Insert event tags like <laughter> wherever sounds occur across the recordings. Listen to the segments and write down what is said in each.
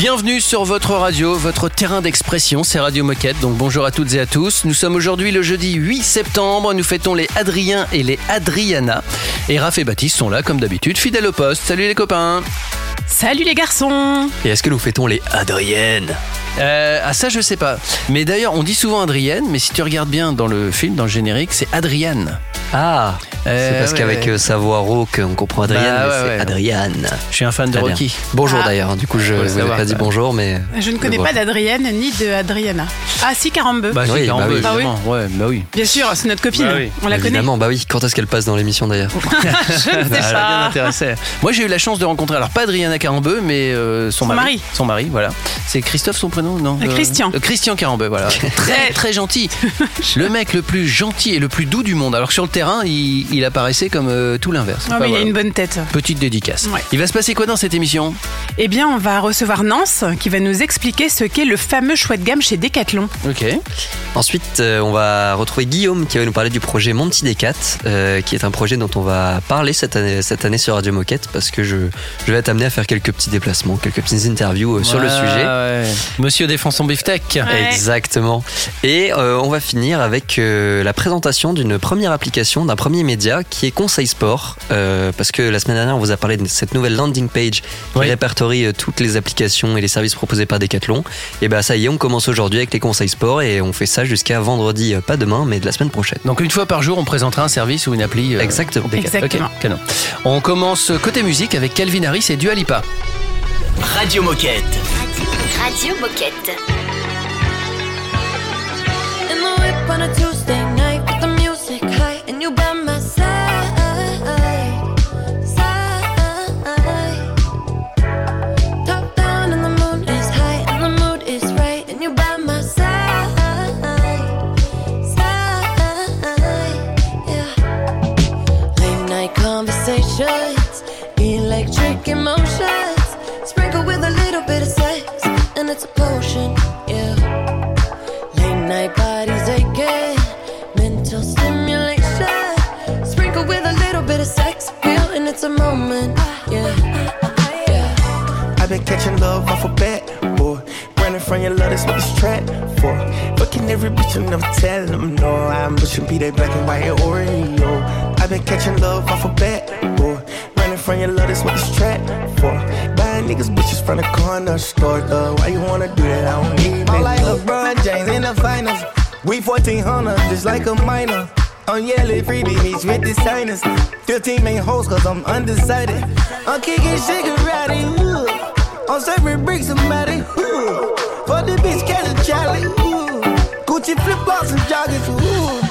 Bienvenue sur votre radio, votre terrain d'expression, c'est Radio Moquette. Donc bonjour à toutes et à tous. Nous sommes aujourd'hui le jeudi 8 septembre. Nous fêtons les Adriens et les Adriana. Et Raph et Baptiste sont là comme d'habitude, fidèles au poste. Salut les copains. Salut les garçons Et est-ce que nous fêtons les Adriennes? Euh, ah ça je sais pas. Mais d'ailleurs on dit souvent Adrienne, mais si tu regardes bien dans le film, dans le générique, c'est Adriane. Ah Euh, C'est parce ouais, qu'avec ouais. euh, sa voix rauque, on comprend Adrienne, Bah, mais ouais, c'est ouais. Adriane. Je suis un fan de. Rocky. Bonjour Ah. d'ailleurs, du coup je le vous ai pas dit bonjour, mais... Je ne connais pas voilà. d'Adrienne ni de Adriana. Ah si, Carambeu. Bah, Oui, c'est bah Carambeu, oui. Ah oui. Ouais, bah oui. Bien sûr, c'est notre copine. Bah oui. On la connaît. Évidemment, bah oui, quand est-ce qu'elle passe dans l'émission d'ailleurs <laughs> Je ne <laughs> sais Ah, pas. intéressé. Moi, j'ai eu la chance de rencontrer, alors pas Adriana Carambeu, mais euh, son, Son mari. mari. Son mari, voilà. C'est Christophe son prénom, non Christian. Euh, Christian Carambeu, voilà. <laughs> très, très gentil. Le mec le plus gentil et le plus doux du monde. Alors que sur le terrain, il, il apparaissait comme euh, tout l'inverse. Ah, mais il a une bonne tête. Petite dédicace. Ouais. Il va se passer quoi dans cette émission? Eh bien, on va recevoir Nance qui va nous expliquer ce qu'est le fameux choix de gamme chez Decathlon. Ok. Ensuite, euh, on va retrouver Guillaume qui va nous parler du projet Monty Decat, euh, qui est un projet dont on va parler cette année, cette année sur Radio Moquette, parce que je, je vais être amené à faire quelques petits déplacements, quelques petites interviews euh, sur le sujet. ouais. Monsieur défend son beefsteak. Ouais. Exactement. Et euh, on va finir avec euh, la présentation d'une première application, d'un premier média qui est Conseil Sport. Euh, parce que la semaine dernière, on vous a parlé de cette nouvelle landing page qui Oui. répertorie toutes les applications et les services proposés par Decathlon. Et ben ça y est, on commence aujourd'hui avec les Conseils Sport et on fait ça jusqu'à vendredi, pas demain, mais de la semaine prochaine. Donc une fois par jour, on présentera un service ou une appli. euh, Exactement. On commence côté musique avec Calvin Harris et Dua Lipa. Radio Moquette. Radio Moquette. From your love, that's what this trap for. Fucking every bitch and never telling them no. I'm pushing be that black and white Oreo. I've been catching love off a bat, boy. Running from your love, that's what this trap for. Buying niggas bitches from the corner store, though. Why you wanna do that? I don't need I'm it. like LeBron James in the finals. We 1400, just like a minor. I'm yelling free babies with the signers. 15 main hoes, cause I'm undecided. I'm kicking shit karate. Ooh. I'm serving bricks somebody. Ooh. The bitch, catch a Charlie. Ooh. Gucci flip flops and joggers. Ooh.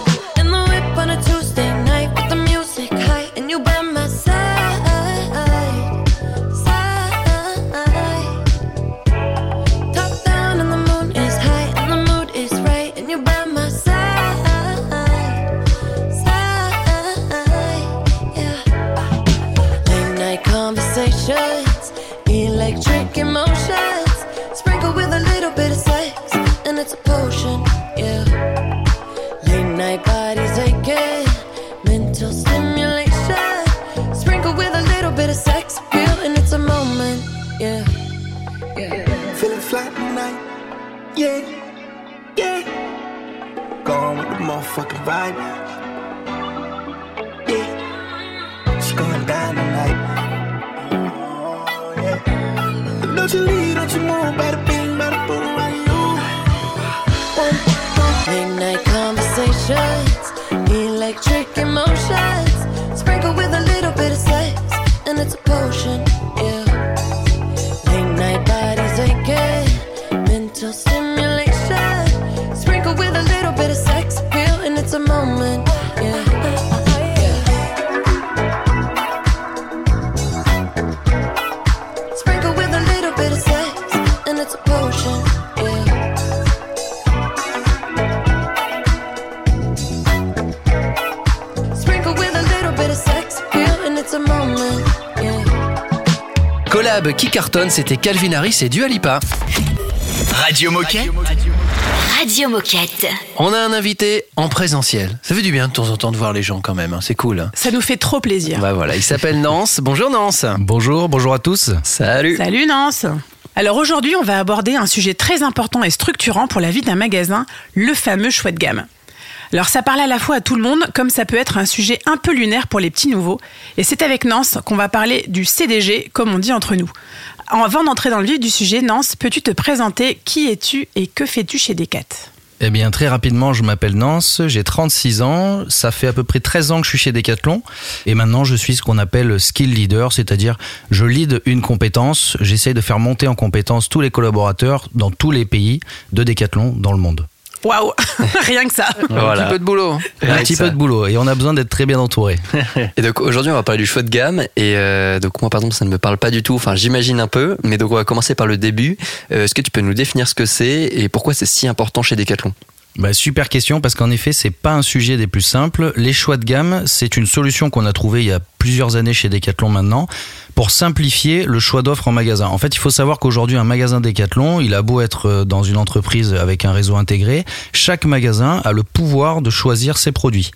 C'était Calvin Harris et Dua Lipa. Radio Moquette. Radio Moquette. On a un invité en présentiel. Ça fait du bien de temps en temps de voir les gens quand même, hein. c'est cool. Ça nous fait trop plaisir. Bah voilà, il s'appelle Nance. Bonjour Nance. Bonjour, bonjour à tous. Salut. Salut Nance Alors aujourd'hui, on va aborder un sujet très important et structurant pour la vie d'un magasin, le fameux choix de gamme. Alors ça parle à la fois à tout le monde, comme ça peut être un sujet un peu lunaire pour les petits nouveaux. Et c'est avec Nance qu'on va parler du CDG, comme on dit entre nous. Avant d'entrer dans le vif du sujet, Nance, peux-tu te présenter Qui es-tu et que fais-tu chez Decat? Eh bien, très rapidement, je m'appelle Nance, j'ai 36 ans, ça fait à peu près 13 ans que je suis chez Decathlon, et maintenant je suis ce qu'on appelle skill leader, c'est-à-dire je lead une compétence, j'essaie de faire monter en compétence tous les collaborateurs dans tous les pays de Decathlon dans le monde. Waouh <laughs> Rien que ça Un petit peu de boulot. Un petit peu de boulot, et on a besoin d'être très bien entouré. <laughs> Et donc aujourd'hui, on va parler du choix de gamme. Et euh, donc moi, par exemple, ça ne me parle pas du tout. Enfin, j'imagine un peu. Mais donc on va commencer par le début. Euh, Est-ce que tu peux nous définir ce que c'est et pourquoi c'est si important chez Decathlon? Bah, super question parce qu'en effet c'est pas un sujet des plus simples. Les choix de gamme c'est une solution qu'on a trouvée il y a plusieurs années chez Decathlon maintenant pour simplifier le choix d'offres en magasin. En fait il faut savoir qu'aujourd'hui un magasin Decathlon il a beau être euh, dans une entreprise avec un réseau intégré, chaque magasin a le pouvoir de choisir ses produits.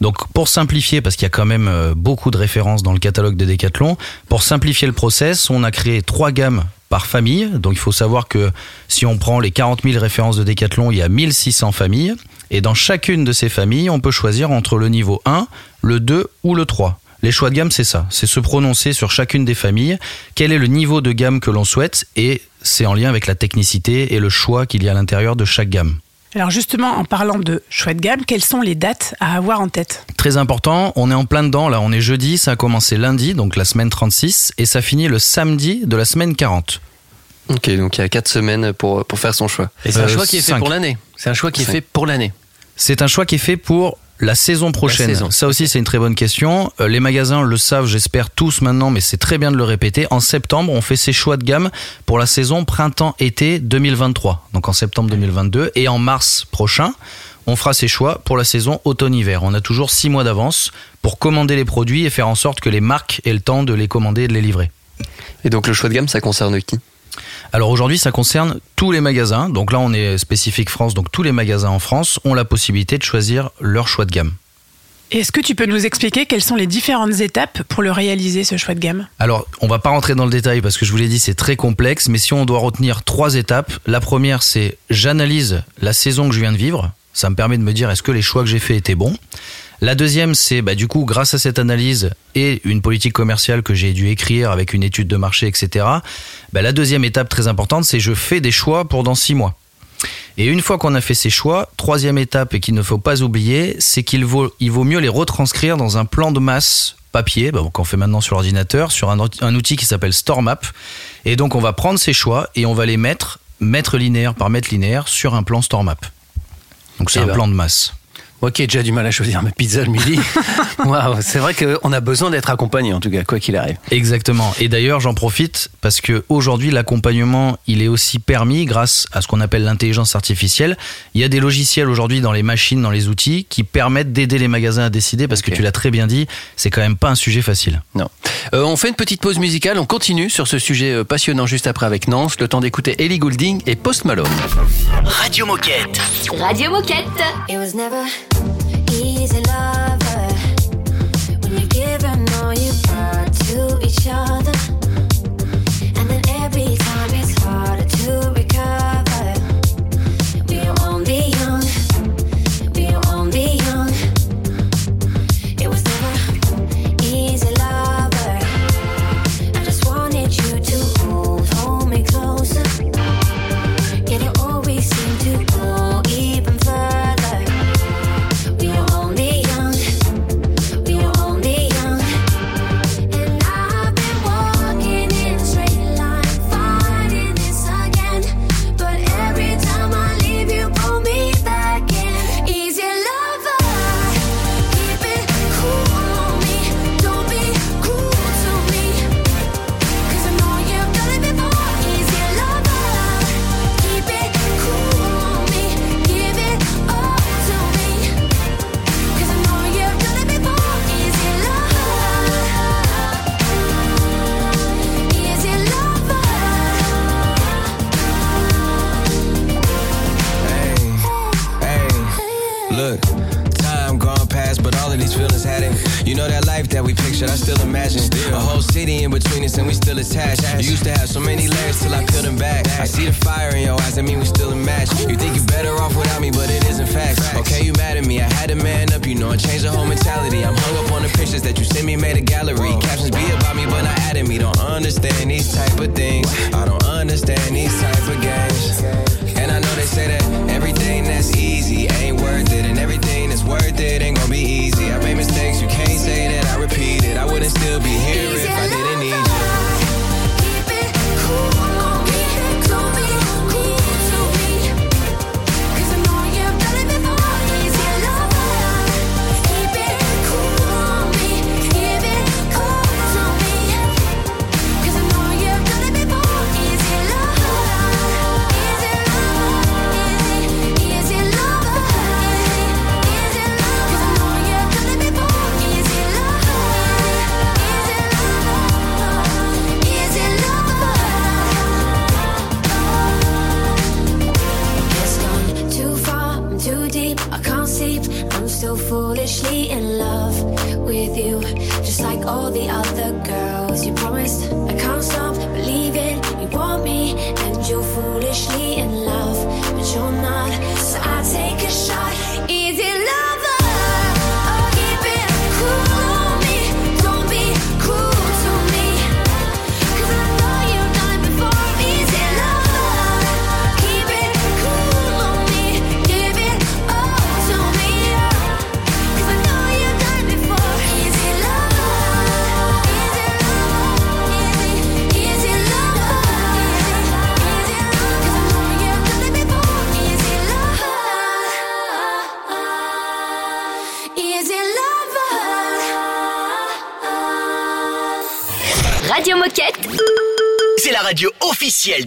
Donc pour simplifier parce qu'il y a quand même euh, beaucoup de références dans le catalogue de Decathlon, pour simplifier le process on a créé trois gammes par famille. Donc il faut savoir que si on prend les 40 000 références de Decathlon, il y a 1600 familles. Et dans chacune de ces familles, on peut choisir entre le niveau 1, le 2 ou le 3. Les choix de gamme, c'est ça. C'est se prononcer sur chacune des familles, quel est le niveau de gamme que l'on souhaite, et c'est en lien avec la technicité et le choix qu'il y a à l'intérieur de chaque gamme. Alors justement, en parlant de choix de gamme, quelles sont les dates à avoir en tête? Très important, on est en plein dedans, là on est jeudi, ça a commencé lundi, donc la semaine 36, et ça finit le samedi de la semaine 40. Ok, donc il y a 4 semaines pour, pour faire son choix. Et c'est un Euh, choix qui est fait pour l'année. C'est un choix qui est Cinq. fait pour l'année. C'est un choix qui est fait pour la saison prochaine. saison. Ça aussi, c'est une très bonne question. Euh, Les magasins le savent, j'espère tous maintenant, mais c'est très bien de le répéter. En septembre, on fait ses choix de gamme pour la saison printemps-été 2023. Donc en septembre 2022. Et en mars prochain, on fera ses choix pour la saison automne-hiver. On a toujours six mois d'avance pour commander les produits et faire en sorte que les marques aient le temps de les commander et de les livrer. Et donc le choix de gamme, ça concerne qui? Alors aujourd'hui, ça concerne tous les magasins. Donc là, on est spécifique France, donc tous les magasins en France ont la possibilité de choisir leur choix de gamme. Est-ce que tu peux nous expliquer quelles sont les différentes étapes pour le réaliser, ce choix de gamme? Alors, on va pas rentrer dans le détail parce que je vous l'ai dit, c'est très complexe, mais si on doit retenir trois étapes, la première, c'est j'analyse la saison que je viens de vivre. Ça me permet de me dire est-ce que les choix que j'ai faits étaient bons? La deuxième, c'est bah, du coup, grâce à cette analyse et une politique commerciale que j'ai dû écrire avec une étude de marché, etc. bah, la deuxième étape très importante, c'est je fais des choix pour dans six mois. Et une fois qu'on a fait ces choix, troisième étape et qu'il ne faut pas oublier, c'est qu'il vaut, il vaut mieux les retranscrire dans un plan de masse papier, bah, qu'on fait maintenant sur l'ordinateur, sur un, un outil qui s'appelle StoreMap. Et donc on va prendre ces choix et on va les mettre, mètre linéaire par mètre linéaire, sur un plan StoreMap. Donc c'est un plan de masse. Moi qui ai déjà du mal à choisir ma pizza le midi. <laughs> Waouh, c'est vrai qu'on a besoin d'être accompagné en tout cas, quoi qu'il arrive. Exactement. Et d'ailleurs, j'en profite parce que aujourd'hui, l'accompagnement, il est aussi permis grâce à ce qu'on appelle l'intelligence artificielle. Il y a des logiciels aujourd'hui dans les machines, dans les outils, qui permettent d'aider les magasins à décider parce que tu l'as très bien dit, c'est quand même pas un sujet facile. Non. Euh, on fait une petite pause musicale, on continue sur ce sujet euh, passionnant juste après avec Nance, le temps d'écouter Ellie Goulding et Post Malone. Radio Moquette. Radio Moquette. It was never easy, lover. When you give and all you got to each other.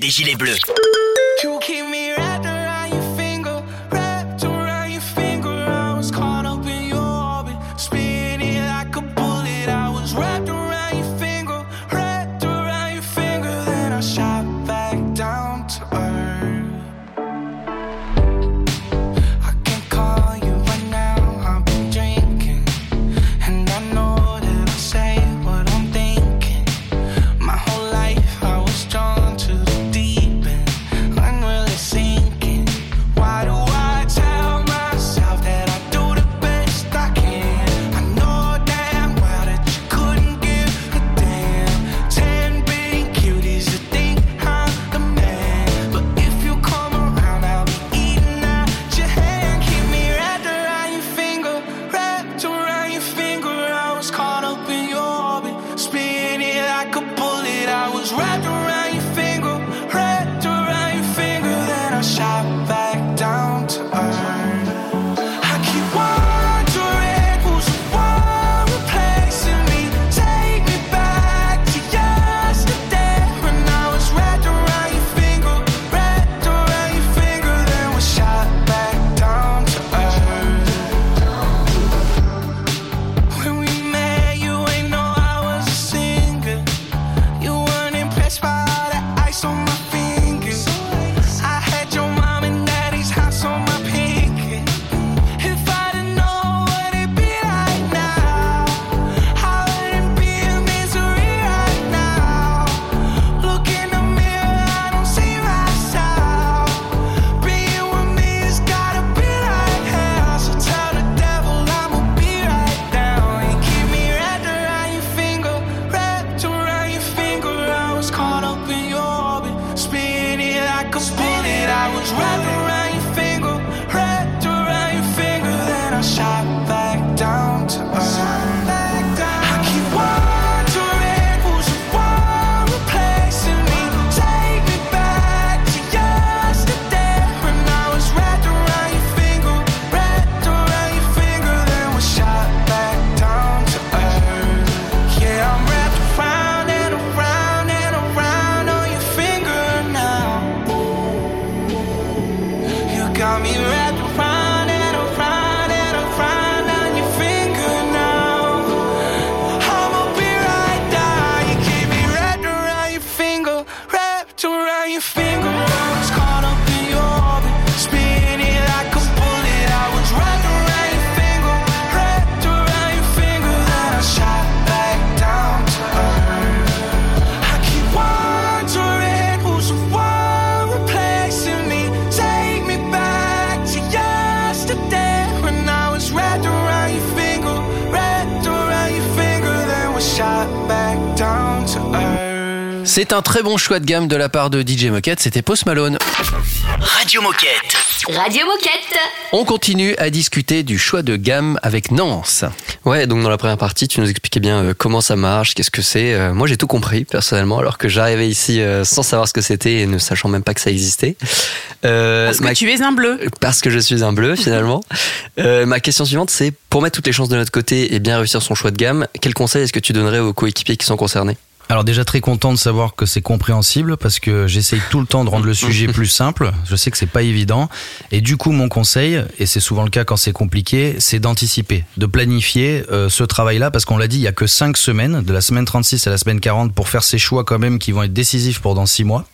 Des Gilets Bleus. C'est un très bon choix de gamme de la part de DJ Moquette, c'était Post Malone. Radio Moquette. Radio Moquette. On continue à discuter du choix de gamme avec Nance. Ouais, donc dans la première partie, tu nous expliquais bien euh, comment ça marche, qu'est-ce que c'est. Euh, moi, j'ai tout compris personnellement, alors que j'arrivais ici euh, sans savoir ce que c'était et ne sachant même pas que ça existait. Euh, Parce que ma- tu es un bleu. Parce que je suis un bleu finalement. <laughs> Euh, ma question suivante, c'est pour mettre toutes les chances de notre côté et bien réussir son choix de gamme, quel conseil est-ce que tu donnerais aux coéquipiers qui sont concernés? Alors déjà très content de savoir que c'est compréhensible parce que j'essaye tout le temps de rendre le sujet <laughs> plus simple. Je sais que c'est pas évident et du coup mon conseil et c'est souvent le cas quand c'est compliqué, c'est d'anticiper, de planifier euh, ce travail-là parce qu'on l'a dit, il y a que 5 semaines, de la semaine 36 à la semaine 40 pour faire ces choix quand même qui vont être décisifs pour dans 6 mois.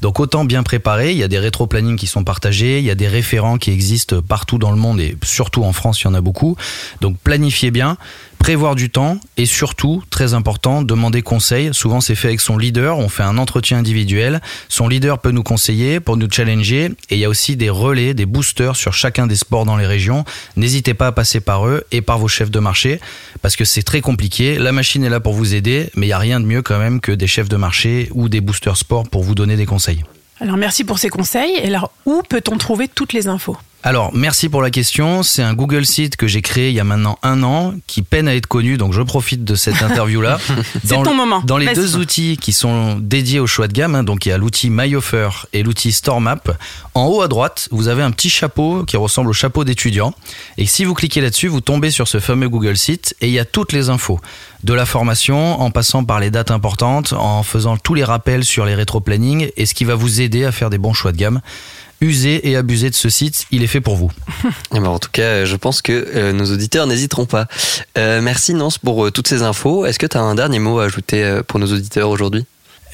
Donc autant bien préparer, il y a des rétro-plannings qui sont partagés, il y a des référents qui existent partout dans le monde et surtout en France, il y en a beaucoup. Donc planifiez bien, prévoir du temps et surtout, très important, demander conseil. Souvent c'est fait avec son leader, on fait un entretien individuel, son leader peut nous conseiller pour nous challenger et il y a aussi des relais, des boosters sur chacun des sports dans les régions. N'hésitez pas à passer par eux et par vos chefs de marché parce que c'est très compliqué. La machine est là pour vous aider, mais il n'y a rien de mieux quand même que des chefs de marché ou des boosters sport pour vous donner des conseils. Alors merci pour ces conseils. Et alors, où peut-on trouver toutes les infos? Alors, merci pour la question. C'est un Google Site que j'ai créé il y a maintenant un an, qui peine à être connu, donc je profite de cette interview-là. <laughs> C'est Dans ton le- moment. Dans les deux outils qui sont dédiés au choix de gamme, hein, donc il y a l'outil MyOffer et l'outil StoreMap. En haut à droite, vous avez un petit chapeau qui ressemble au chapeau d'étudiant. Et si vous cliquez là-dessus, vous tombez sur ce fameux Google Site et il y a toutes les infos. De la formation, en passant par les dates importantes, en faisant tous les rappels sur les rétro-plannings et ce qui va vous aider à faire des bons choix de gamme. Usez et abusez de ce site, il est fait pour vous. <laughs> Eh ben, en tout cas, je pense que euh, nos auditeurs n'hésiteront pas. Euh, merci Nance pour euh, toutes ces infos. Est-ce que tu as un dernier mot à ajouter euh, pour nos auditeurs aujourd'hui?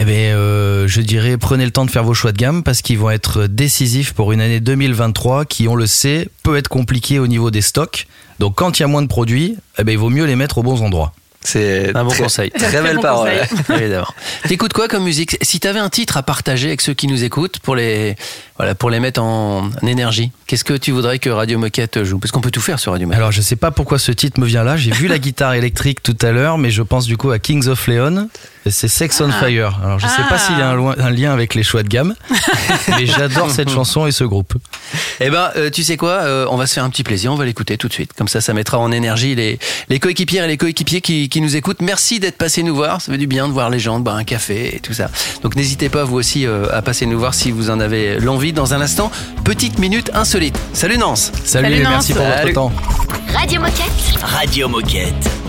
Eh bien, euh, je dirais prenez le temps de faire vos choix de gamme parce qu'ils vont être décisifs pour une année 2023 qui, on le sait, peut être compliquée au niveau des stocks. Donc, quand il y a moins de produits, eh ben, il vaut mieux les mettre aux bons endroits. C'est Un bon très, conseil. Très, Très belle <laughs> bon parole. <laughs> Évidemment. T'écoutes quoi comme musique? Si t'avais un titre à partager avec ceux qui nous écoutent pour les, voilà, pour les mettre en, en énergie, qu'est-ce que tu voudrais que Radio Moquette joue? Parce qu'on peut tout faire sur Radio Moquette. Alors, je sais pas pourquoi ce titre me vient là. J'ai vu la <laughs> guitare électrique tout à l'heure, mais je pense du coup à Kings of Leon. C'est Sex on Fire. Alors, je sais pas Ah. s'il y a un, loin- un lien avec les choix de gamme, <laughs> mais j'adore cette chanson et ce groupe. Eh ben, euh, tu sais quoi euh, On va se faire un petit plaisir. On va l'écouter tout de suite. Comme ça, ça mettra en énergie les, les coéquipières et les coéquipiers qui, qui nous écoutent. Merci d'être passé nous voir. Ça fait du bien de voir les gens, de boire un café et tout ça. Donc, n'hésitez pas vous aussi euh, à passer nous voir si vous en avez l'envie. Dans un instant, petite minute insolite. Salut Nance. Salut, Nance. merci pour Salut. votre temps. Radio Moquette. Radio Moquette.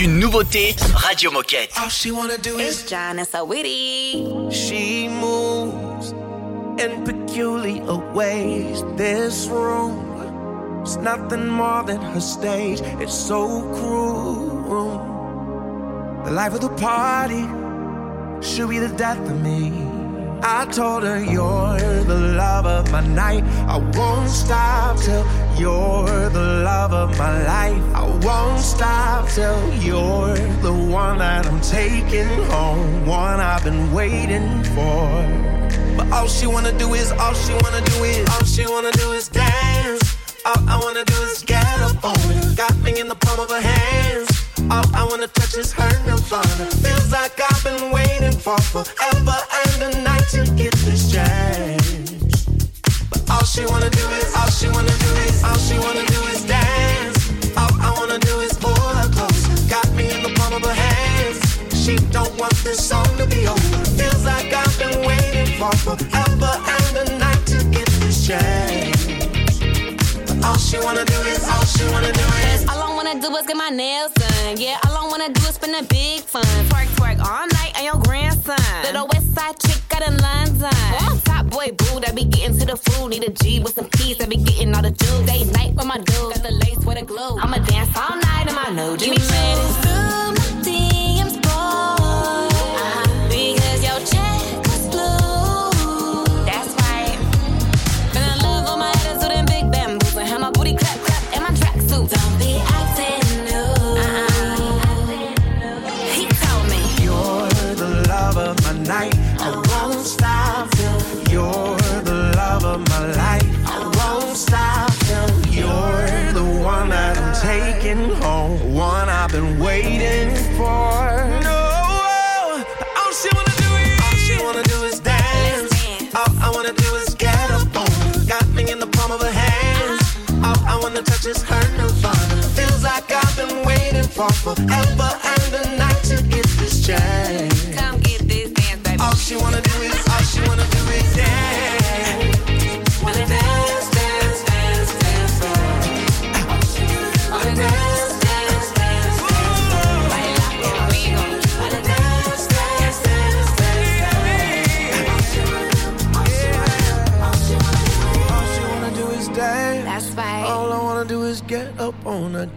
C'est une nouveauté Radio Moquette. All she wanna do is John and so witty. She moves in peculiar ways. This room is nothing more than her stage. It's so cruel. The life of the party should be the death of me. I told her you're the love of my night. I won't stop till you're the love of my life. I won't stop till you're the one that I'm taking home, one I've been waiting for. But all she wanna do is, all she wanna do is, all she wanna do is dance. All I wanna do is get up on it. Got me in the palm of her hands. All I wanna touch is her nirvana. Feels like I've been waiting for forever and a night to get this chance. But all she wanna do is, all she wanna do is, all she wanna do is dance. All I wanna do is pull her close. Got me in the palm of her hands. She don't want this song to be over. Feels like I've been waiting for forever and a night to get this chance. But all she wanna do is, all she wanna do is. All I wanna do is get my nails done. Yeah, all I wanna do is spend a big fun. Twerk, twerk all night on your grandson. Little west side chick out in London. Well, I'm top boy boo that be getting to the food. Need a G with some keys that be getting all the juice. Day night with my dude. Got the lace with a glue. I'ma dance all night in my new Give me Wanna touch nirvana. Feels like I've been waiting for forever and a night to get this chance.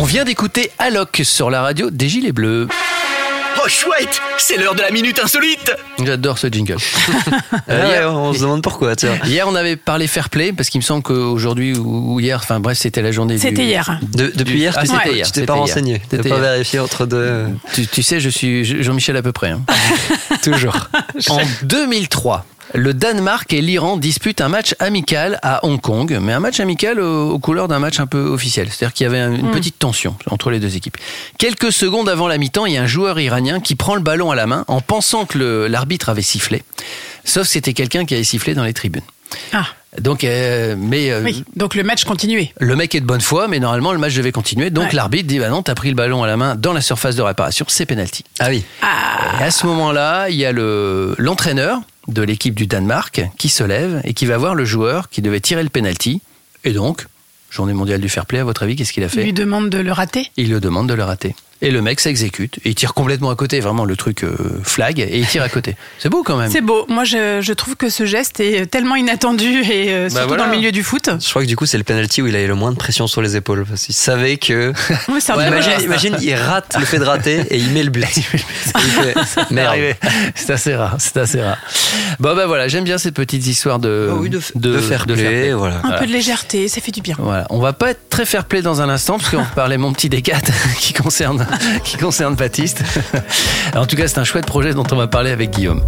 On vient d'écouter Alok sur la radio des Gilets Bleus. Oh chouette, c'est l'heure de la minute insolite. J'adore ce jingle. <laughs> Euh, Ouais, hier, on se demande pourquoi, tiens. hier, on avait parlé fair play parce qu'il me semble qu'aujourd'hui ou ou hier, enfin bref, c'était la journée du- C'était hier. De- depuis Du- hier, Ah, tu c'était t'es hier, tu t'es pas renseigné. Tu C'était pas hier. vérifié entre deux. Tu, tu sais, je suis Jean-Michel à peu près. hein. <laughs> <laughs> Toujours. En 2003, le Danemark et l'Iran disputent un match amical à Hong Kong, mais un match amical aux, couleurs d'un match un peu officiel. C'est-à-dire qu'il y avait une petite tension entre les deux équipes. Quelques secondes avant la mi-temps, il y a un joueur iranien qui prend le ballon à la main en pensant que l'arbitre avait sifflé. Sauf que c'était quelqu'un qui avait sifflé dans les tribunes. Ah, Donc, euh, mais euh, oui. Donc le match continuait. le mec est de bonne foi, mais normalement le match devait continuer. Donc Ouais. l'arbitre dit bah non, t'as pris le ballon à la main dans la surface de réparation, c'est penalty. Ah oui. Et à ce moment-là, il y a le l'entraîneur de l'équipe du Danemark qui se lève et qui va voir le joueur qui devait tirer le penalty. Et donc, journée mondiale du fair play, à votre avis, qu'est-ce qu'il a Il fait lui demande de le rater? Il le demande de le rater. Et le mec s'exécute. Et il tire complètement à côté, vraiment le truc euh, flag, et il tire à côté. <laughs> C'est beau quand même. C'est beau. Moi, je, je trouve que ce geste est tellement inattendu et euh, surtout voilà. dans le milieu du foot. Je crois que du coup, c'est le penalty où il avait le moins de pression sur les épaules. Parce qu'il savait que. <laughs> C'est un Ouais, imagine, imagine, il rate le fait de rater et il met le but. <laughs> Fait, Merde. arrivé. C'est assez rare, c'est assez rare. Bon ben voilà, j'aime bien ces petites histoires de Ah oui, de, de, fair play, voilà. Un peu de légèreté, ça fait du bien. Voilà, on va pas être très fair play dans un instant parce qu'on parlait mon petit décat qui concerne <laughs> qui concerne Baptiste. <laughs> En tout cas, c'est un chouette projet dont on va parler avec Guillaume.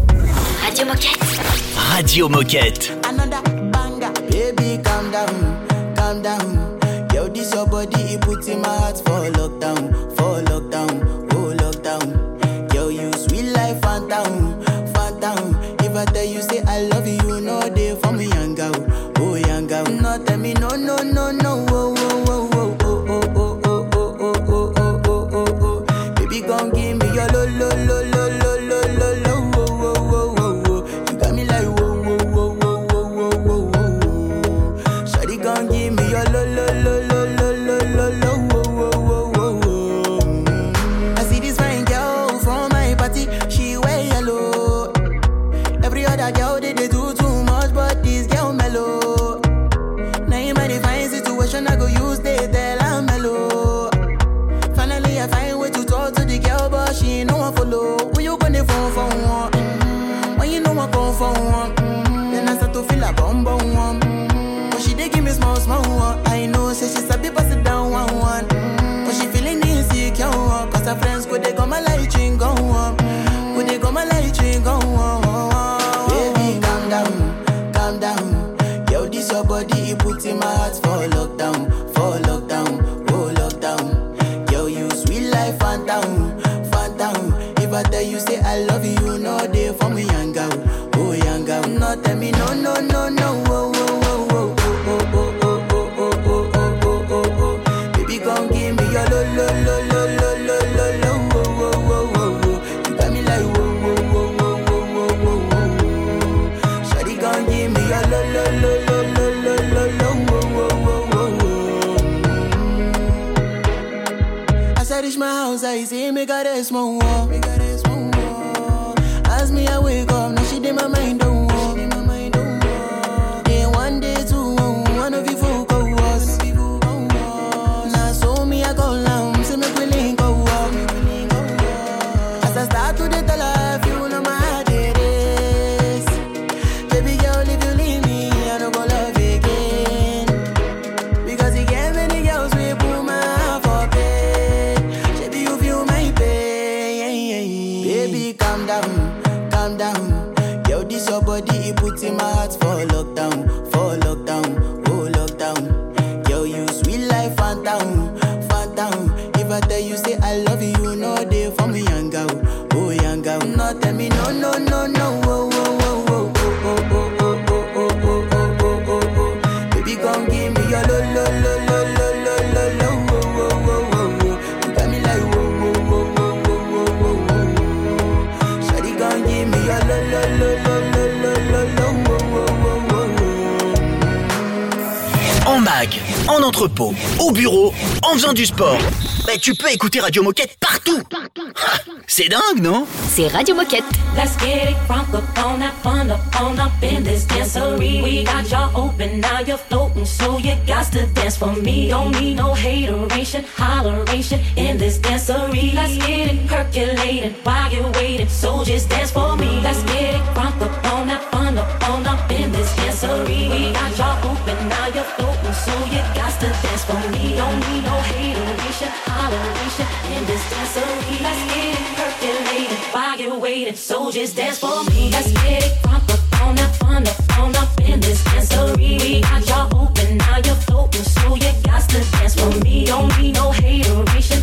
Radio Moquette. Radio Moquette. Another banger. Baby, calm down, calm down. Yo, this your body, it puts in my heart for lockdown, for lockdown, oh lockdown. Yo, you sweet life, phantom, phantom. If I tell you say I love you, you know they for me young girl, oh young girl. No tell me no, no, no, see me got a small wow. Entrepôt, au bureau, en faisant du sport. Bah, tu peux écouter Radio Moquette partout. Ah, C'est dingue, non? C'est Radio Moquette. Let's get it crunk up on that fun up on up in this dancery. We got y'all open, now you're floating, so you got to dance for me. Don't need no hateration, holleration in this dancery. Let's get it percolating while you're waiting, so just dance for me. Let's get it crunk up on that fun up on up in this dancery. We got y'all so you got to dance for me. Don't need no hateration, holleration in this dancery. Let's get it percolating while so just dance for me. Let's get it crunk up on that fun up on up in this dancery. We got y'all open, now you're floating, so you got to dance for me. Don't need no hateration,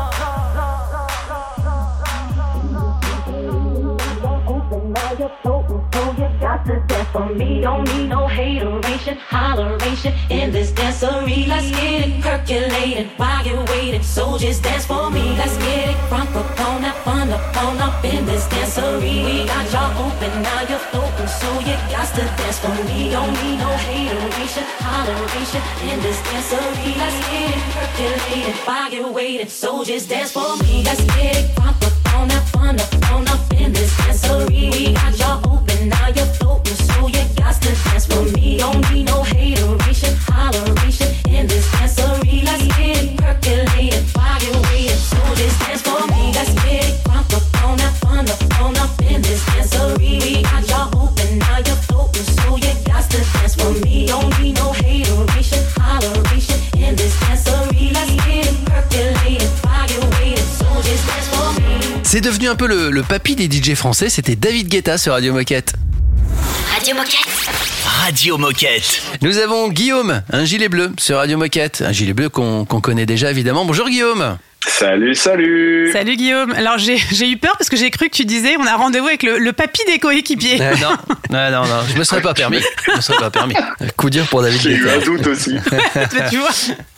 For me. Don't need no hateration, holleration in this dancery. Let's get it percolating while you're waiting. So just dance for me. Let's get it crunk up on that fun up on up in this dancery. We got y'all open, now you're floating. So you got to dance for me. Don't need no hateration, holleration in this dancery. Let's get it percolating while you're waiting. So just dance for me. Let's get it crunk up on up on up open, percolated up on up on up in this dancery. We got y'all open, now you're floating, so C'est devenu un peu le, papy des DJ français, c'était David Guetta sur Radio Moquette. Radio Moquette. Radio Moquette. Nous avons Guillaume, un gilet bleu sur Radio Moquette. Un gilet bleu qu'on qu'on connaît déjà évidemment. Bonjour Guillaume. Salut, salut. Salut Guillaume. Alors j'ai eu peur parce que j'ai cru que tu disais on a rendez-vous avec le, le papy des coéquipiers. Euh, non, non, non, non, je me serais pas permis. Je me serais pas permis. Coup dur pour David J'ai eu un doute aussi. <laughs> <laughs> tu vois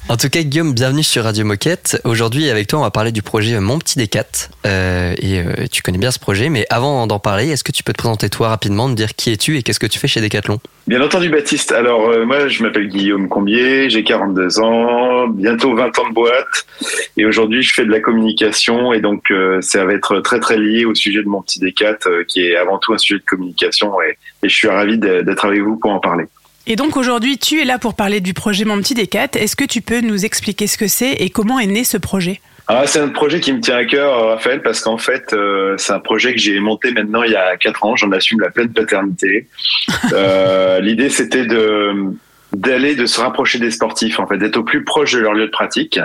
En tout cas, Guillaume, bienvenue sur Radio Moquette. Aujourd'hui, avec toi, on va parler du projet Mon Petit Décat. Euh, et euh, tu connais bien ce projet, mais avant d'en parler, est-ce que tu peux te présenter toi rapidement, me dire qui es-tu et qu'est-ce que tu fais chez Decathlon? Bien entendu, Baptiste. Alors, euh, moi, je m'appelle Guillaume Combier, j'ai 42 ans, bientôt 20 ans de boîte. Et aujourd'hui, je fais de la communication. Et donc, euh, ça va être très, très lié au sujet de mon petit décat, euh, qui est avant tout un sujet de communication. Et, et je suis ravi d'être avec vous pour en parler. Et donc aujourd'hui tu es là pour parler du projet Mon Petit Décat. Est-ce que tu peux nous expliquer ce que c'est et comment est né ce projet? Ah, c'est un projet qui me tient à cœur, Raphaël, parce qu'en fait, euh, c'est un projet que j'ai monté maintenant il y a quatre ans. J'en assume la pleine paternité. <laughs> Euh, L'idée, c'était de d'aller de se rapprocher des sportifs, en fait, d'être au plus proche de leur lieu de pratique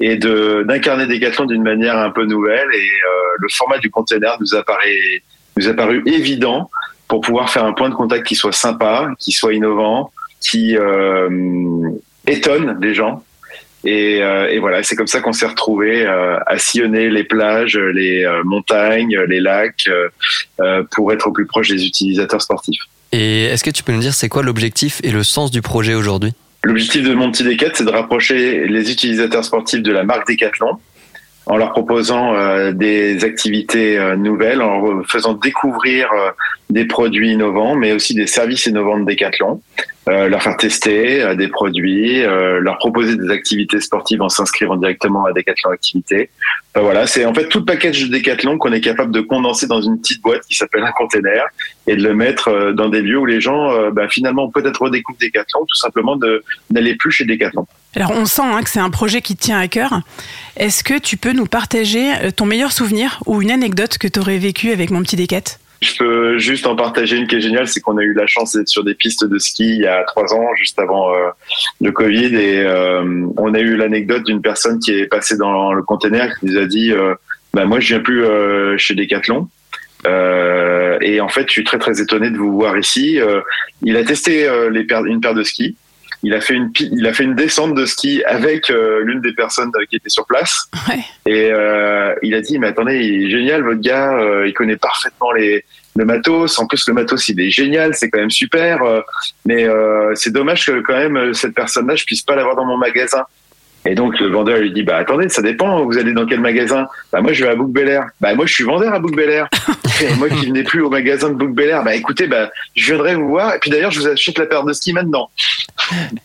et de d'incarner Decathlon d'une manière un peu nouvelle. Et euh, le format du container nous apparaît nous a paru évident pour pouvoir faire un point de contact qui soit sympa, qui soit innovant, qui euh, étonne les gens. Et, euh, et voilà, c'est comme ça qu'on s'est retrouvé euh, à sillonner les plages, les euh, montagnes, les lacs, euh, pour être au plus proche des utilisateurs sportifs. Et est-ce que tu peux nous dire c'est quoi l'objectif et le sens du projet aujourd'hui? L'objectif de mon petit Décat, c'est de rapprocher les utilisateurs sportifs de la marque Decathlon en leur proposant euh, des activités euh, nouvelles, en leur faisant découvrir euh, des produits innovants, mais aussi des services innovants de Decathlon, euh, leur faire tester euh, des produits, euh, leur proposer des activités sportives en s'inscrivant directement à Decathlon Activités. Enfin, voilà, c'est en fait tout le package de Decathlon qu'on est capable de condenser dans une petite boîte qui s'appelle un container et de le mettre euh, dans des lieux où les gens, euh, bah, finalement, peut-être redécouvrent Decathlon, tout simplement de n'aller plus chez Decathlon. Alors on sent hein, que c'est un projet qui tient à cœur. Est-ce que tu peux nous partager euh, ton meilleur souvenir ou une anecdote que tu aurais vécue avec Mon Petit Décat Je peux juste en partager une qui est géniale, c'est qu'on a eu la chance d'être sur des pistes de ski il y a trois ans, juste avant euh, le Covid, et euh, on a eu l'anecdote d'une personne qui est passée dans le container qui nous a dit euh, bah, moi je viens plus chez Decathlon. Et en fait, je suis très très étonné de vous voir ici. Il a testé une paire de skis. Il a fait une il a fait une descente de ski avec euh, l'une des personnes euh, qui était sur place. Ouais. Et euh, il a dit mais attendez, il est génial votre gars, euh, il connaît parfaitement les le matos. En plus le matos il est génial, c'est quand même super. euh, mais euh, c'est dommage que quand même cette personne-là je puisse pas l'avoir dans mon magasin. Et donc le vendeur lui dit bah attendez ça dépend vous allez dans quel magasin. Bah moi je vais à Book Bel Air. Bah moi je suis vendeur à Book Bel Air. <laughs> Et moi qui venais plus au magasin de Book Bel Air bah écoutez bah je viendrai vous voir. Et puis d'ailleurs je vous achète la paire de ski maintenant.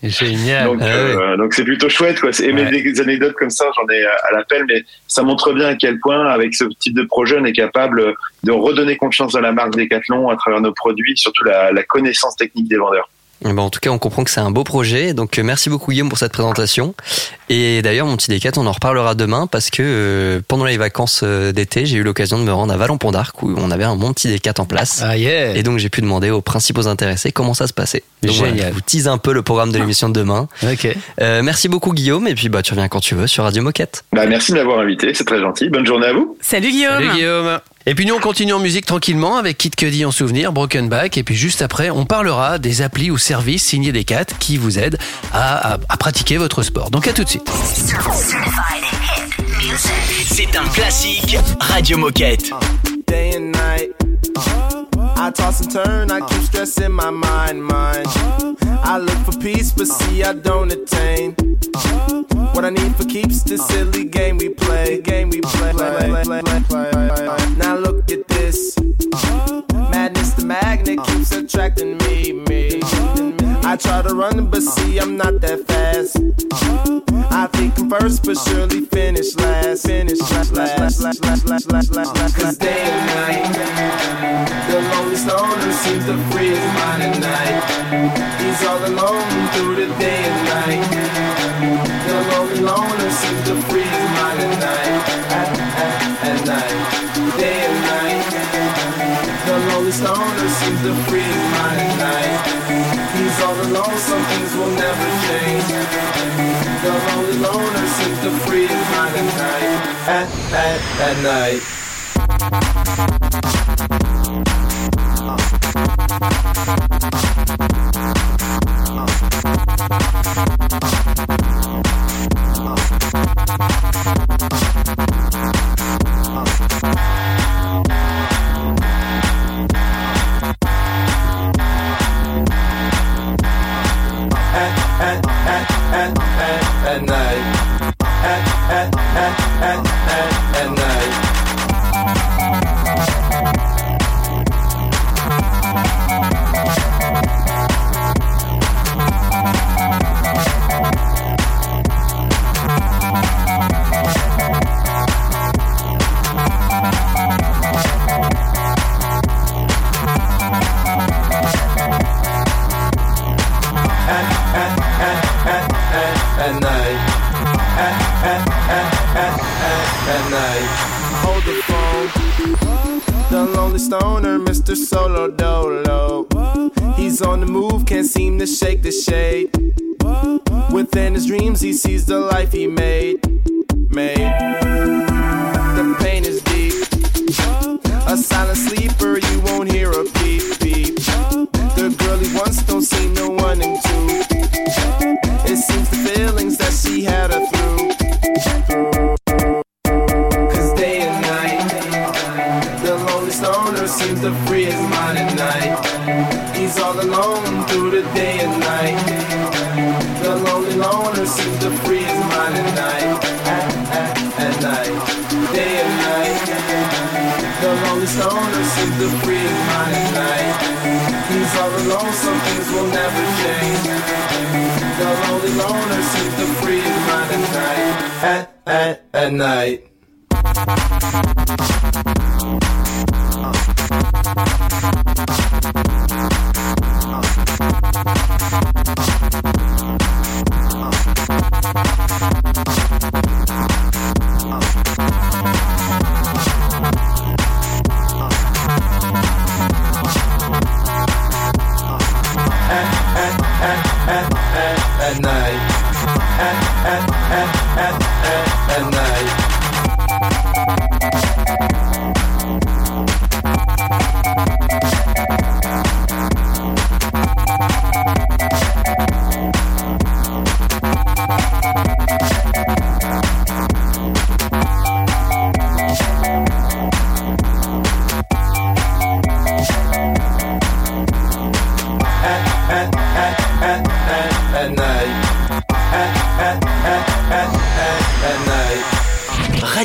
Génial. donc Ah euh, donc c'est plutôt chouette quoi. Et mais des anecdotes comme ça j'en ai à l'appel mais ça montre bien à quel point avec ce type de projet on est capable de redonner confiance dans la marque Decathlon à travers nos produits surtout la, la connaissance technique des vendeurs Eh ben, en tout cas, on comprend que c'est un beau projet. Donc, euh, merci beaucoup Guillaume pour cette présentation. Et d'ailleurs, mon petit décat, on en reparlera demain parce que euh, pendant les vacances euh, d'été, j'ai eu l'occasion de me rendre à Vallon-Pont d'Arc où on avait un mon petit décat en place. Ah yeah. Et donc, j'ai pu demander aux principaux intéressés comment ça se passait. Donc, Génial. voilà, je vous tease un peu le programme de l'émission de demain. Ok. Euh, merci beaucoup Guillaume. Et puis, bah, tu reviens quand tu veux sur Radio Moquette. bah merci de m'avoir invité c'est très gentil bonne journée à vous Salut Guillaume Salut Guillaume. Et puis nous on continue en musique tranquillement avec Kid Cudi en souvenir, Broken Back. Et puis juste après, on parlera des applis ou services signés des 4 qui vous aident à, à- à pratiquer votre sport. Donc à tout de suite. C'est un classique Radio Moquette. day and night. Uh-huh. I toss and turn, I keep stressing my mind, mind. Uh-huh. I look for peace, but uh-huh. see, I don't attain. What I need for keeps the silly game we play, game we play. Now look at this. Uh, madness, the magnet uh. keeps attracting me, me. Uh. I try to run, but see, I'm not that fast. I think I'm first, but surely finish last. Finish last, last, last, last, last, last, last, last. Cause day and night, the lonely loner seems to free his mind at night. These through the day and night. The lonely loner seems to free his mind at night, at, at, at night, The lonely seems to free at night. He's all alone, some things will never change. The lonely loner seems to free at night, at, at, at night. at, At, at, at, at, at, night.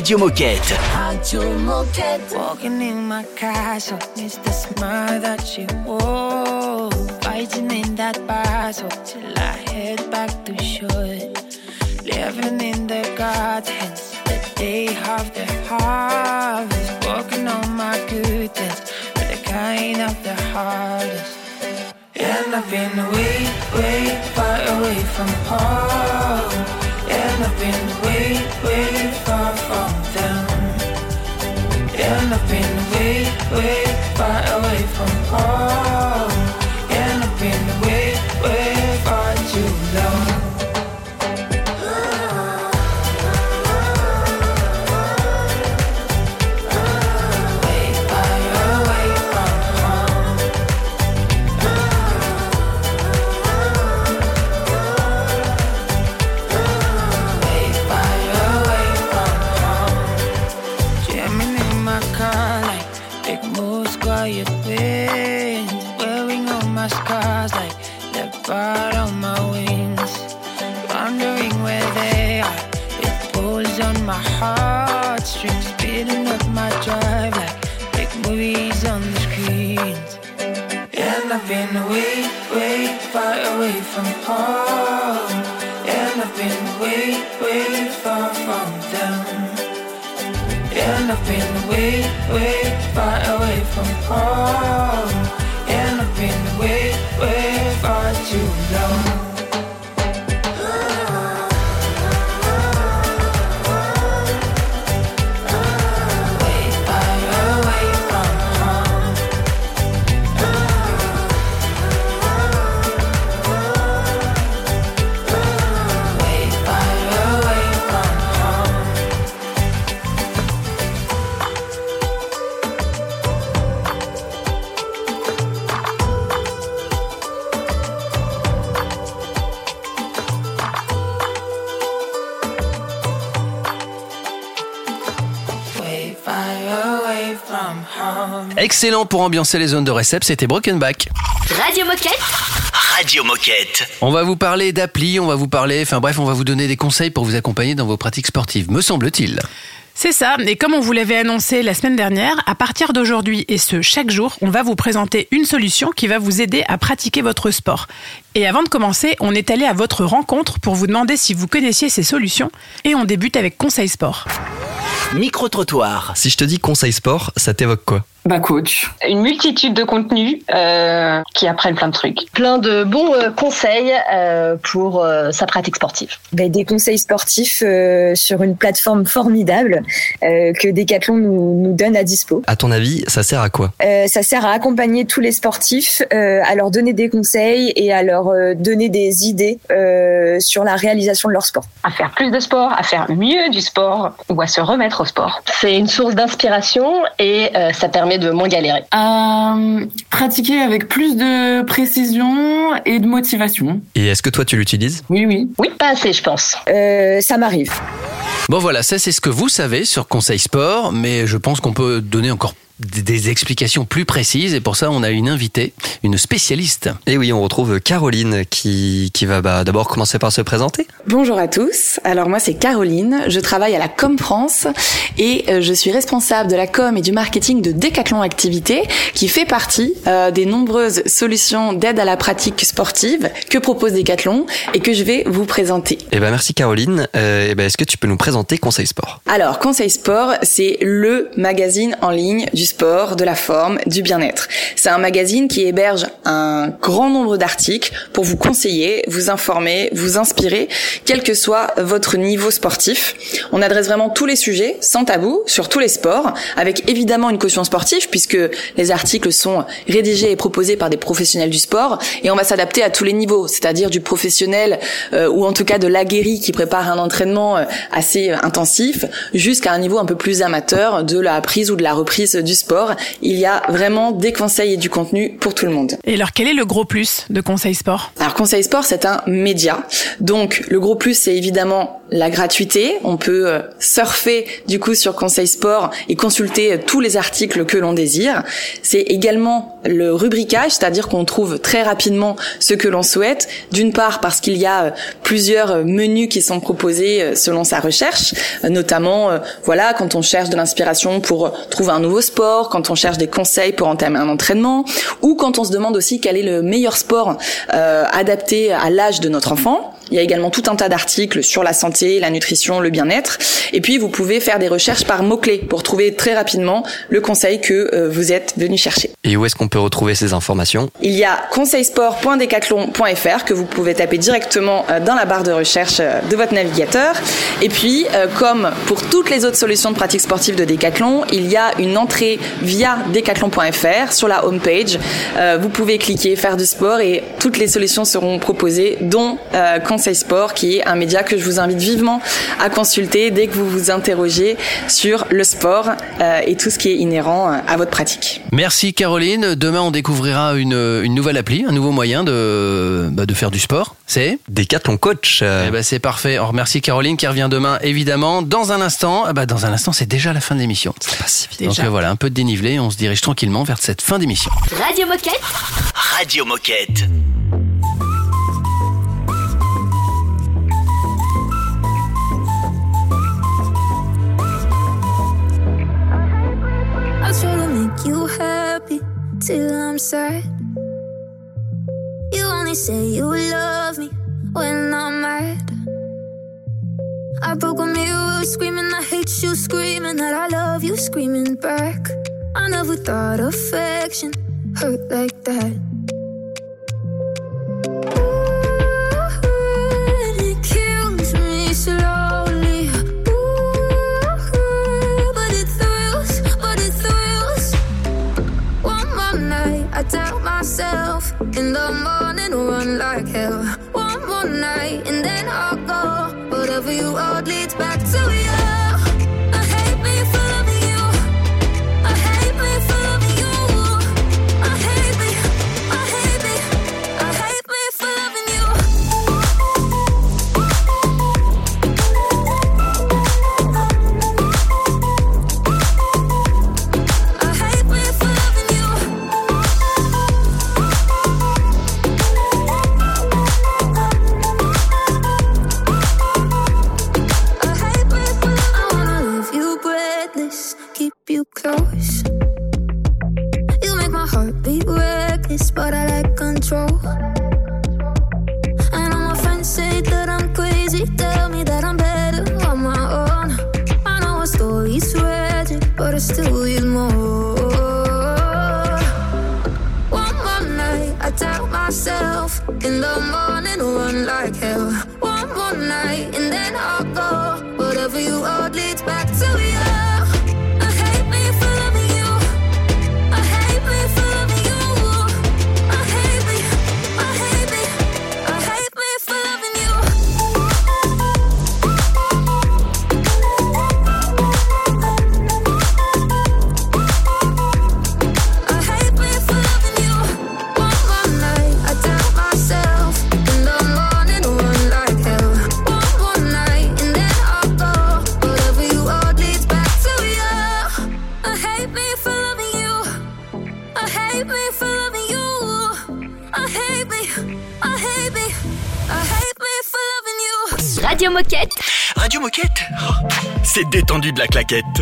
Radio Moquette. Radio Moquette. Walking in my castle, it's the smile that you wore. Fighting in that battle till I head back to shore. Living in the gardens, the day of the harvest. Working on my goodness, but the kind of the hardest. And I've been way, way far away from home. And I've been way, way far. And I've been way, way far away from home. And I've been way, way far away from home. And I've been way, way far from them. And I've been way, way far away from home. And I've been way, way far too long. Excellent pour ambiancer les zones de récep, c'était Broken Back. Radio Moquette. Radio Moquette. On va vous parler d'appli, on va vous parler, enfin bref, on va vous donner des conseils pour vous accompagner dans vos pratiques sportives, me semble-t-il. C'est ça, et comme on vous l'avait annoncé la semaine dernière, à partir d'aujourd'hui et ce chaque jour, on va vous présenter une solution qui va vous aider à pratiquer votre sport. Et avant de commencer, on est allé à votre rencontre pour vous demander si vous connaissiez ces solutions, et on débute avec Conseil Sport. Micro-trottoir. Si je te dis conseil sport, ça t'évoque quoi? Bah coach. Une multitude de contenus euh, qui apprennent plein de trucs. Plein de bons euh, conseils euh, pour euh, sa pratique sportive. Ben, des conseils sportifs euh, sur une plateforme formidable euh, que Decathlon nous, nous donne à dispo. À ton avis, ça sert à quoi? Euh, ça sert à accompagner tous les sportifs, euh, à leur donner des conseils et à leur euh, donner des idées euh, sur la réalisation de leur sport. À faire plus de sport, à faire mieux du sport ou à se remettre au sport. C'est une source d'inspiration et euh, ça permet de moins galérer. À euh, pratiquer avec plus de précision et de motivation. Et est-ce que toi tu l'utilises? Oui, oui. Oui, pas assez, je pense. Euh, ça m'arrive. Bon voilà, ça c'est ce que vous savez sur Conseil Sport, mais je pense qu'on peut donner encore des- des explications plus précises et pour ça on a une invitée, une spécialiste. Et oui, on retrouve Caroline qui, qui va bah, d'abord commencer par se présenter. Bonjour à tous. Alors moi c'est Caroline, je travaille à la Com France et euh, je suis responsable de la com et du marketing de Decathlon Activité qui fait partie euh, des nombreuses solutions d'aide à la pratique sportive que propose Decathlon et que je vais vous présenter. Et ben merci Caroline. Euh, et ben est-ce que tu peux nous présenter Conseil Sport? Alors, Conseil Sport, c'est le magazine en ligne du sport, de la forme, du bien-être. C'est un magazine qui héberge un grand nombre d'articles pour vous conseiller, vous informer, vous inspirer, quel que soit votre niveau sportif. On adresse vraiment tous les sujets, sans tabou, sur tous les sports, avec évidemment une caution sportive, puisque les articles sont rédigés et proposés par des professionnels du sport, et on va s'adapter à tous les niveaux, c'est-à-dire du professionnel, euh, ou en tout cas de l'aguerri qui prépare un entraînement euh, assez intensif, jusqu'à un niveau un peu plus amateur de la prise ou de la reprise du sport. Il y a vraiment des conseils et du contenu pour tout le monde. Et alors, quel est le gros plus de Conseil Sport? Alors Conseil Sport, c'est un média. Donc le gros plus, c'est évidemment la gratuité. On peut euh, surfer du coup sur Conseil Sport et consulter euh, tous les articles que l'on désire. C'est également le rubricage, c'est-à-dire qu'on trouve très rapidement ce que l'on souhaite. D'une part parce qu'il y a euh, plusieurs menus qui sont proposés selon sa recherche, notamment voilà quand on cherche de l'inspiration pour trouver un nouveau sport, quand on cherche des conseils pour entamer un entraînement, ou quand on se demande aussi quel est le meilleur sport euh, adapté à l'âge de notre enfant. Il y a également tout un tas d'articles sur la santé, la nutrition, le bien-être. Et puis, vous pouvez faire des recherches par mots-clés pour trouver très rapidement le conseil que euh, vous êtes venu chercher. Et où est-ce qu'on peut retrouver ces informations? Il y a conseilsport.decathlon.fr que vous pouvez taper directement euh, dans la barre de recherche euh, de votre navigateur. Et puis, comme pour toutes les autres solutions de pratique sportive de Decathlon, il y a une entrée via decathlon.fr sur la homepage. Vous pouvez cliquer, faire du sport et toutes les solutions seront proposées, dont Conseil Sport, qui est un média que je vous invite vivement à consulter dès que vous vous interrogez sur le sport euh, et tout ce qui est inhérent euh, à votre pratique. Merci Caroline. Demain, on découvrira une, une nouvelle appli, un nouveau moyen de, bah, de faire du sport. C'est Decathlon Coach. Eh ben, c'est parfait. On remercie Caroline qui revient demain, évidemment. Dans un instant, ah bah, dans un instant, c'est déjà la fin de l'émission. Donc Déjà. euh, voilà, un peu de dénivelé. On se dirige tranquillement vers cette fin d'émission. Radio Moquette. Radio Moquette. I try to make you happy till I'm sad. You only say you love me when I'm mad. I broke a mirror screaming I hate you, screaming that I love you, screaming back. I never thought affection hurt like that. The morning, run like hell. One more night, and then I'll go. Whatever you are leads back to you. De la claquette.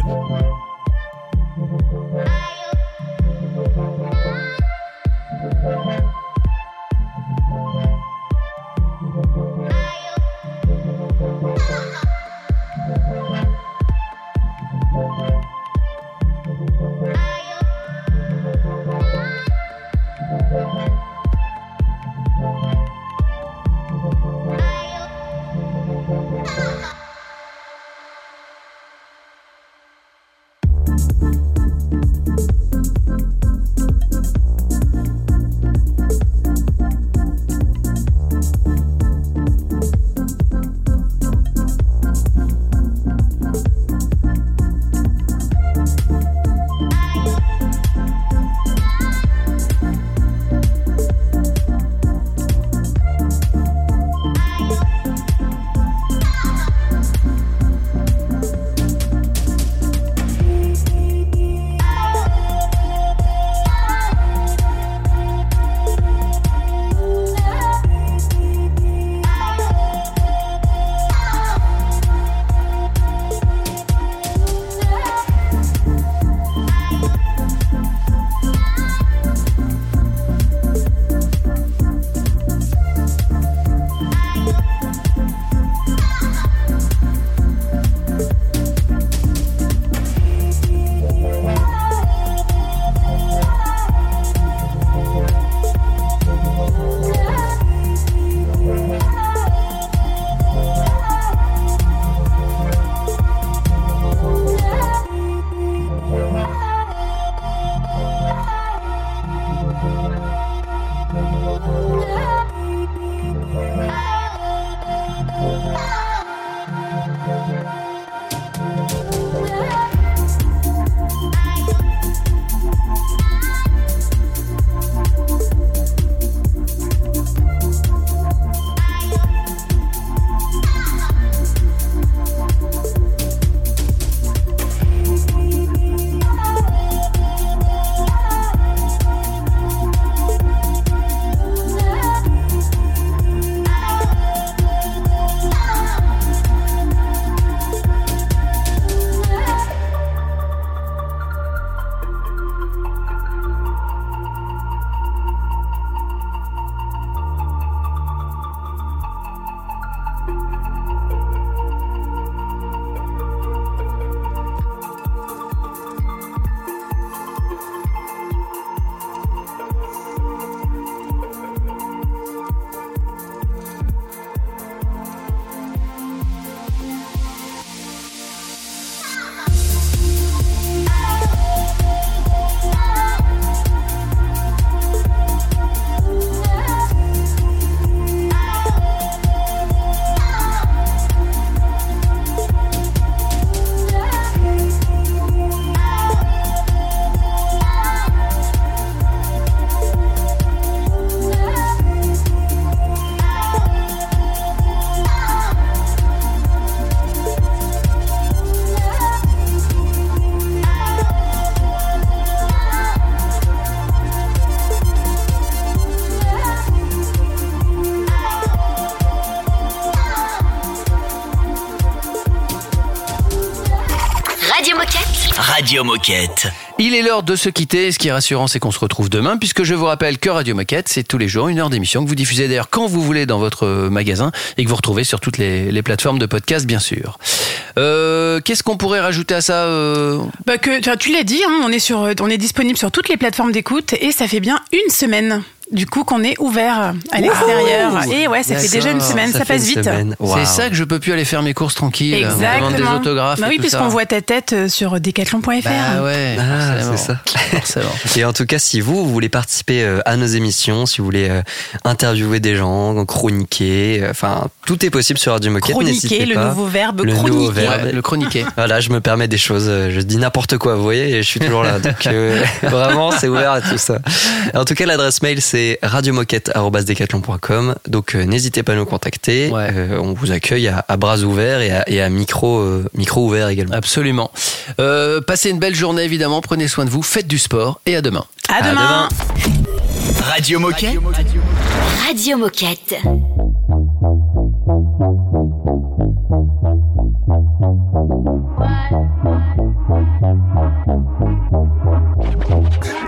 Radio Moquette. Il est l'heure de se quitter. Ce qui est rassurant, c'est qu'on se retrouve demain, puisque je vous rappelle que Radio Moquette, c'est tous les jours une heure d'émission que vous diffusez d'ailleurs quand vous voulez dans votre magasin et que vous retrouvez sur toutes les, les plateformes de podcast, bien sûr. Euh, Qu'est-ce qu'on pourrait rajouter à ça euh Bah que, tu, tu l'as dit, hein, on, est sur, on est disponible sur toutes les plateformes d'écoute et ça fait bien une semaine. Du coup, qu'on est ouvert à l'extérieur. Et ouais, ça fait déjà une semaine, ça, passe vite. C'est ça que je peux plus aller faire mes courses tranquilles, me Exactement. des autographes. Bah oui, puisqu'on voit ta tête euh, sur decathlon.fr. Bah ouais, Ah, c'est ça. <laughs> Et en tout cas, si vous, vous voulez participer euh, à nos émissions, si vous voulez euh, interviewer des gens, chroniquer, enfin, tout est possible sur Radio Moquette. Chroniquer, le pas. nouveau verbe Le chroniquer. nouveau verbe. Ouais, le chroniquer. <laughs> Voilà, je me permets des choses, je dis n'importe quoi, vous voyez, et je suis toujours là. Donc euh, <laughs> vraiment, c'est ouvert à tout ça. En tout cas, l'adresse mail c'est radiomoquette@decathlon.com. Donc euh, n'hésitez pas à nous contacter. Euh, on vous accueille à, à bras ouverts et à, et à micro euh, micro ouvert également. Absolument. Euh, passez une belle journée évidemment, prenez soin de vous, faites du sport et à demain. À demain. Radio Moquette. Radio Moquette.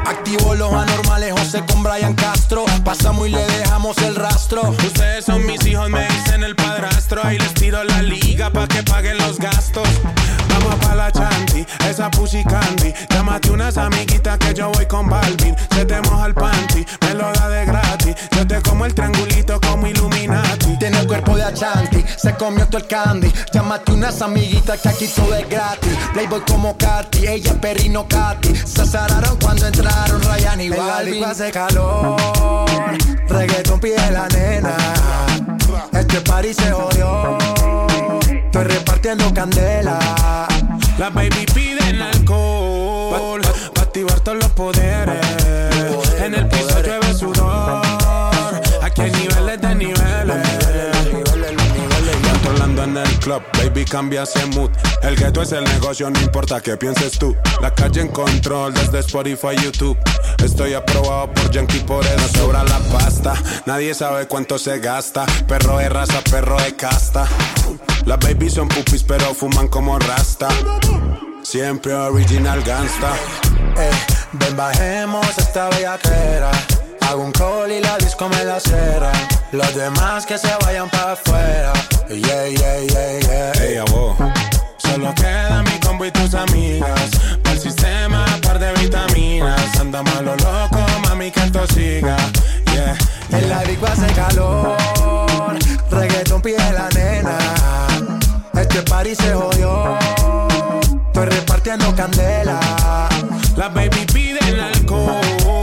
Activo los anormales, José con Brian Castro. Pasamos y le dejamos el rastro. Ustedes son mis hijos, me dicen el padrastro. Ahí les tiro la liga pa' que paguen los gastos. Vamos pa' la chanti, esa pussy candy. Llámate unas amiguitas que yo voy con Balvin. Se te moja el panty, me lo da de gratis. Yo te como el triangulito como cuerpo de Achanti, se comió todo el candy. Llámate unas amiguitas que aquí todo es gratis. Playboy como Katy, ella es perrino Katy. Se azararon cuando entraron Ryan y Balvin. hace calor, reggaeton pide la nena. Este party se jodió, estoy repartiendo candela. Las baby piden alcohol pa' activar todos los poderes. Baby cambia ese mood. El gueto es el negocio, no importa qué pienses tú. La calle en control desde Spotify, YouTube. Estoy aprobado por Yankee, por eso sobra la pasta. Nadie sabe cuánto se gasta. Perro de raza, perro de casta. Las babies son pupis, pero fuman como rasta. Siempre original gangsta. Eh, ven bajemos esta bellaquera. Hago un call y la disco me la cera. Los demás que se vayan para afuera. Yeah, yeah, yeah, yeah. Ey, abo. Solo queda mi combo y tus amigas. Para el sistema, par de vitaminas. Anda malo loco, mami, que esto siga. Yeah. En la disco hace calor. Reggaeton pide la nena. Este party se jodió. Estoy repartiendo candela. Las baby piden alcohol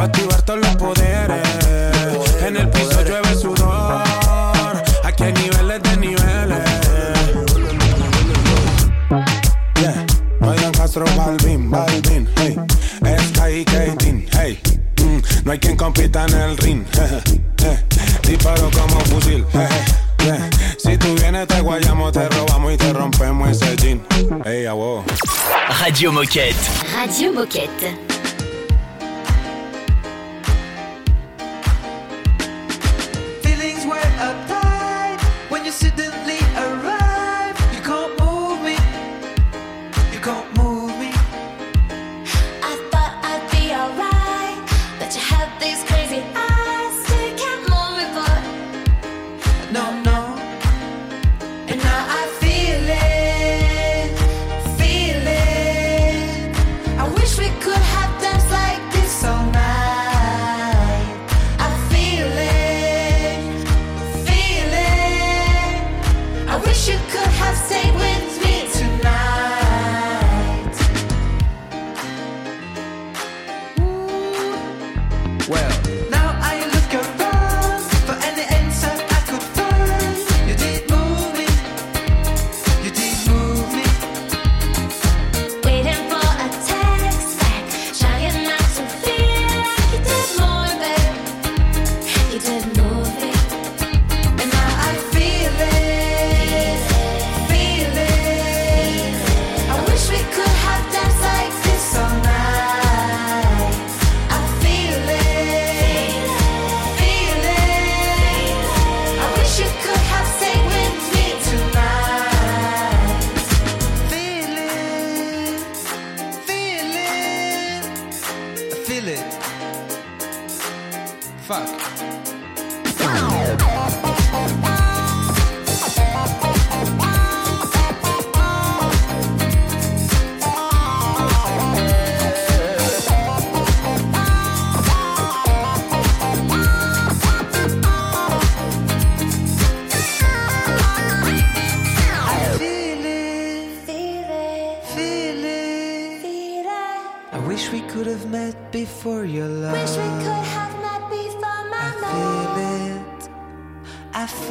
Pa' activar todos los Balvin, hey y Katin, hey Mm, No hay quien compita en el ring <laughs> eh, Disparo como fusil eh. Si tú vienes te guayamos, te robamos y te rompemos ese jean Hey, a wow. Radio Moquette. Radio Moquette.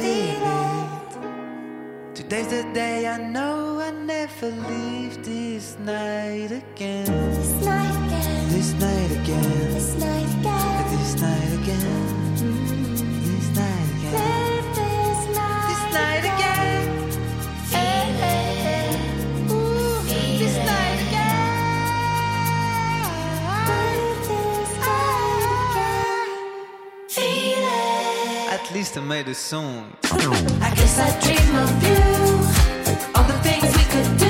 feel it. Today's the day I know I never leave this night again. This night again. This night again. This night again. This night again. Lisa made a song. I guess I dream of you, all the things we could do.